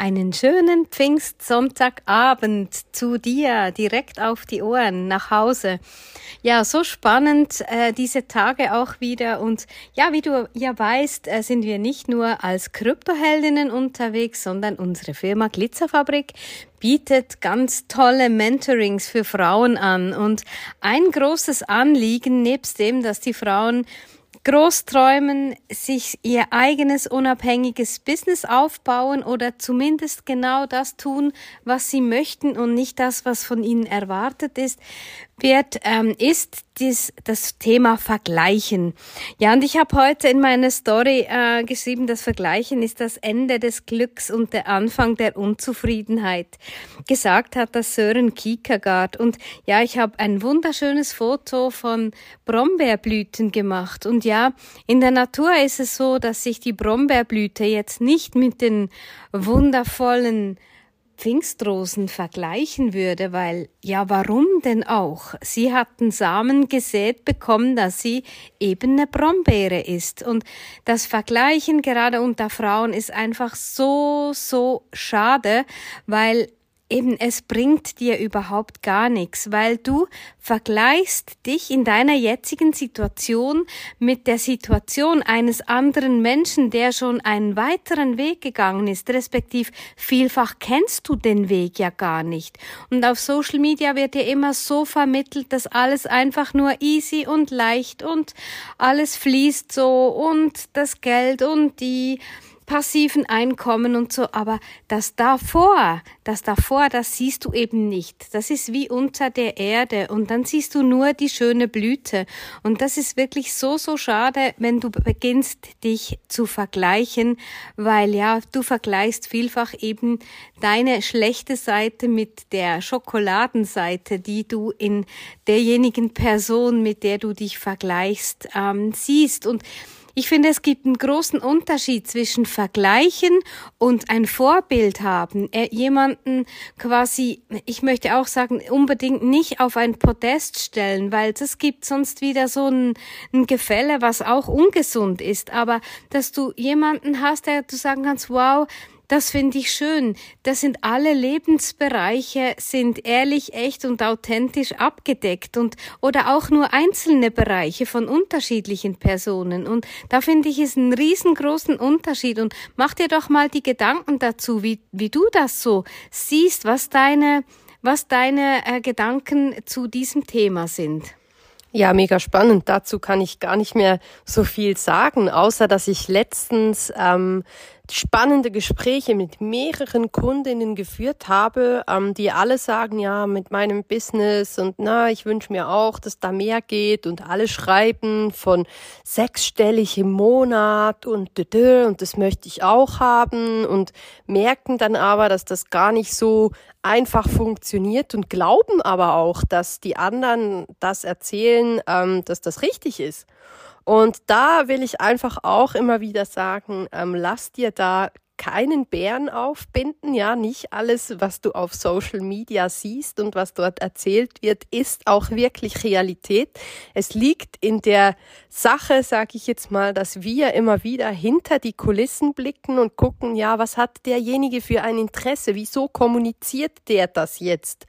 Einen schönen Pfingstsonntagabend zu dir, direkt auf die Ohren, nach Hause. Ja, so spannend äh, diese Tage auch wieder. Und ja, wie du ja weißt, äh, sind wir nicht nur als Kryptoheldinnen unterwegs, sondern unsere Firma Glitzerfabrik bietet ganz tolle Mentorings für Frauen an. Und ein großes Anliegen, nebst dem, dass die Frauen groß träumen, sich ihr eigenes unabhängiges Business aufbauen oder zumindest genau das tun, was sie möchten und nicht das, was von ihnen erwartet ist, wird, ähm, ist dies, das Thema Vergleichen. Ja, und ich habe heute in meiner Story äh, geschrieben, das Vergleichen ist das Ende des Glücks und der Anfang der Unzufriedenheit. Gesagt hat das Sören Kierkegaard. Und ja, ich habe ein wunderschönes Foto von Brombeerblüten gemacht. Und ja, in der Natur ist es so, dass sich die Brombeerblüte jetzt nicht mit den wundervollen Pfingstrosen vergleichen würde, weil ja, warum denn auch? Sie hatten Samen gesät bekommen, dass sie eben eine Brombeere ist. Und das Vergleichen gerade unter Frauen ist einfach so, so schade, weil eben es bringt dir überhaupt gar nichts, weil du vergleichst dich in deiner jetzigen Situation mit der Situation eines anderen Menschen, der schon einen weiteren Weg gegangen ist, respektiv vielfach kennst du den Weg ja gar nicht. Und auf Social Media wird dir immer so vermittelt, dass alles einfach nur easy und leicht und alles fließt so und das Geld und die passiven Einkommen und so, aber das davor, das davor, das siehst du eben nicht. Das ist wie unter der Erde und dann siehst du nur die schöne Blüte und das ist wirklich so, so schade, wenn du beginnst, dich zu vergleichen, weil ja, du vergleichst vielfach eben deine schlechte Seite mit der Schokoladenseite, die du in derjenigen Person, mit der du dich vergleichst, ähm, siehst und ich finde, es gibt einen großen Unterschied zwischen Vergleichen und ein Vorbild haben. Äh, jemanden quasi, ich möchte auch sagen, unbedingt nicht auf ein Podest stellen, weil das gibt sonst wieder so ein, ein Gefälle, was auch ungesund ist. Aber dass du jemanden hast, der du sagen kannst, wow, das finde ich schön. Das sind alle Lebensbereiche, sind ehrlich, echt und authentisch abgedeckt und oder auch nur einzelne Bereiche von unterschiedlichen Personen. Und da finde ich es einen riesengroßen Unterschied. Und mach dir doch mal die Gedanken dazu, wie, wie du das so siehst, was deine, was deine äh, Gedanken zu diesem Thema sind. Ja, mega spannend. Dazu kann ich gar nicht mehr so viel sagen, außer dass ich letztens ähm, spannende Gespräche mit mehreren Kundinnen geführt habe, ähm, die alle sagen, ja, mit meinem Business und na, ich wünsche mir auch, dass da mehr geht und alle schreiben von sechsstellig im Monat und und das möchte ich auch haben und merken dann aber, dass das gar nicht so einfach funktioniert und glauben aber auch, dass die anderen das erzählen, ähm, dass das richtig ist. Und da will ich einfach auch immer wieder sagen, ähm, lass dir da keinen Bären aufbinden, ja, nicht alles, was du auf Social Media siehst und was dort erzählt wird, ist auch wirklich Realität. Es liegt in der Sache, sage ich jetzt mal, dass wir immer wieder hinter die Kulissen blicken und gucken, ja, was hat derjenige für ein Interesse? Wieso kommuniziert der das jetzt?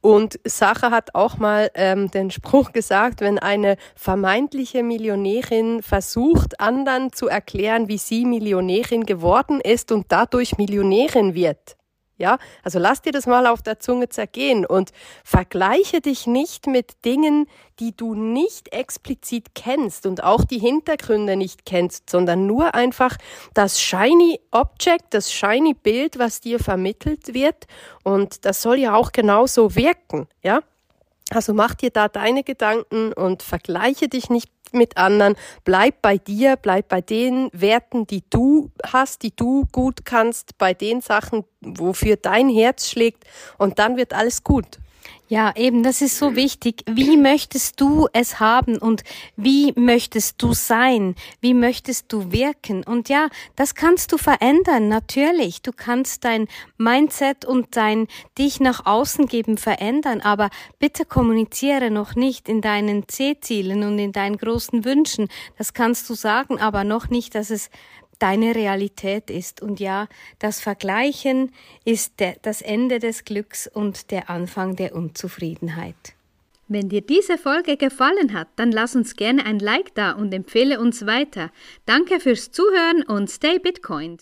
Und Sache hat auch mal ähm, den Spruch gesagt, wenn eine vermeintliche Millionärin versucht, anderen zu erklären, wie sie Millionärin geworden ist, und dadurch Millionärin wird. Ja, also lass dir das mal auf der Zunge zergehen und vergleiche dich nicht mit Dingen, die du nicht explizit kennst und auch die Hintergründe nicht kennst, sondern nur einfach das shiny Object, das shiny Bild, was dir vermittelt wird und das soll ja auch genauso wirken, ja? Also mach dir da deine Gedanken und vergleiche dich nicht mit anderen. Bleib bei dir, bleib bei den Werten, die du hast, die du gut kannst, bei den Sachen, wofür dein Herz schlägt und dann wird alles gut. Ja, eben, das ist so wichtig. Wie möchtest du es haben und wie möchtest du sein? Wie möchtest du wirken? Und ja, das kannst du verändern, natürlich. Du kannst dein Mindset und dein dich nach außen geben verändern, aber bitte kommuniziere noch nicht in deinen C-Zielen und in deinen großen Wünschen. Das kannst du sagen, aber noch nicht, dass es deine Realität ist. Und ja, das Vergleichen ist der, das Ende des Glücks und der Anfang der Unzufriedenheit. Wenn dir diese Folge gefallen hat, dann lass uns gerne ein Like da und empfehle uns weiter. Danke fürs Zuhören und stay Bitcoin.